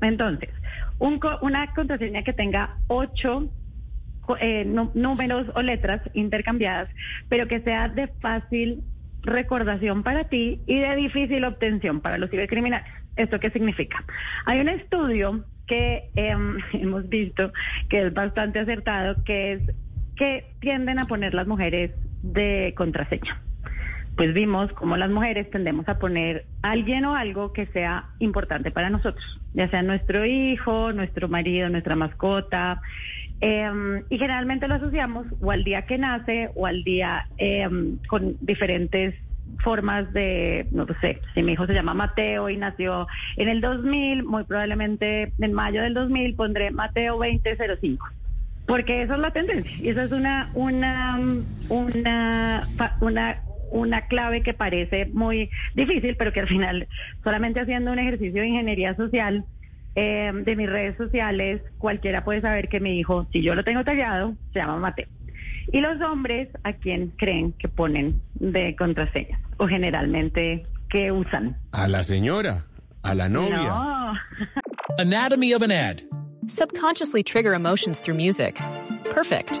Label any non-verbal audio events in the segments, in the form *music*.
Entonces, un una contraseña que tenga ocho eh, números o letras intercambiadas, pero que sea de fácil recordación para ti y de difícil obtención para los cibercriminales. ¿Esto qué significa? Hay un estudio que em, *laughs* hemos visto que es bastante acertado, que es que tienden a poner las mujeres de contraseña pues vimos cómo las mujeres tendemos a poner alguien o algo que sea importante para nosotros, ya sea nuestro hijo, nuestro marido, nuestra mascota, eh, y generalmente lo asociamos o al día que nace o al día eh, con diferentes formas de, no sé, si mi hijo se llama Mateo y nació en el 2000, muy probablemente en mayo del 2000 pondré Mateo 2005 porque esa es la tendencia y esa es una una una una una clave que parece muy difícil, pero que al final solamente haciendo un ejercicio de ingeniería social eh, de mis redes sociales, cualquiera puede saber que mi hijo, si yo lo tengo tallado, se llama Mateo. Y los hombres, ¿a quién creen que ponen de contraseña? O generalmente, ¿qué usan? A la señora, a la novia. No. Anatomy of an ad. Subconsciously trigger emotions through music. Perfect.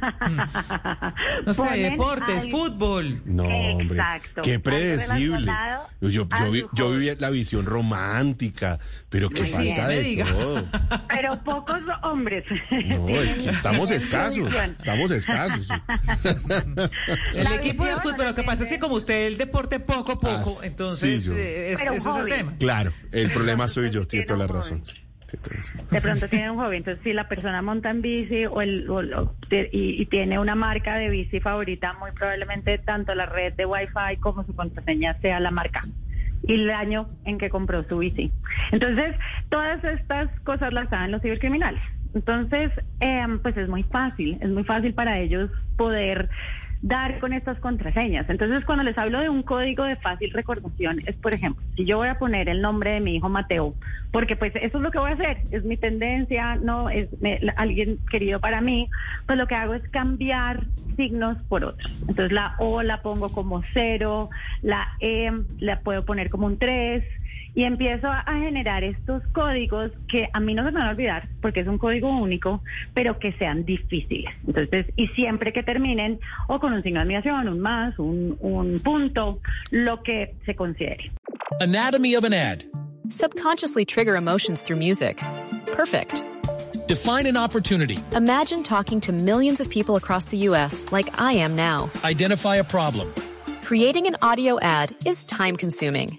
*laughs* No sé, deportes, al- fútbol. No, hombre. Exacto. Qué predecible. Yo, yo, vi, yo hobby. viví la visión romántica, pero bien, falta de diga. todo. *laughs* Pero pocos hombres. No, es que *laughs* estamos escasos. Estamos escasos. El equipo de fútbol, lo que pasa es que como usted el deporte poco a poco, Ah, entonces sí, yo. eh, es- ese es el tema. Claro, el problema soy yo, tiene toda la razón. De pronto tiene un hobby. Entonces, si la persona monta en bici o el, o- o- y, y tiene una marca de bici favorita, muy probablemente tanto la red de Wi-Fi como su contraseña sea la marca y el año en que compró su bici. Entonces, todas estas cosas las saben los cibercriminales. Entonces, em, pues es muy fácil, es muy fácil para ellos poder dar con estas contraseñas. Entonces, cuando les hablo de un código de fácil recordación, es, por ejemplo, si yo voy a poner el nombre de mi hijo Mateo, porque pues eso es lo que voy a hacer, es mi tendencia, no es me- alguien querido para mí, pues lo que hago es cambiar signos por otros. Entonces, la O la pongo como cero, la E la puedo poner como un 3 y empiezo a, a generar estos códigos que a mí no se me van a olvidar porque es un código único, pero que sean difíciles. Entonces, y siempre que terminen o con un signo de admiración, un más, un, un punto, lo que se considere. Anatomy of an ad. Subconsciously trigger emotions through music. Perfect. Define an opportunity. Imagine talking to millions of people across the U.S. like I am now. Identify a problem. Creating an audio ad is time consuming.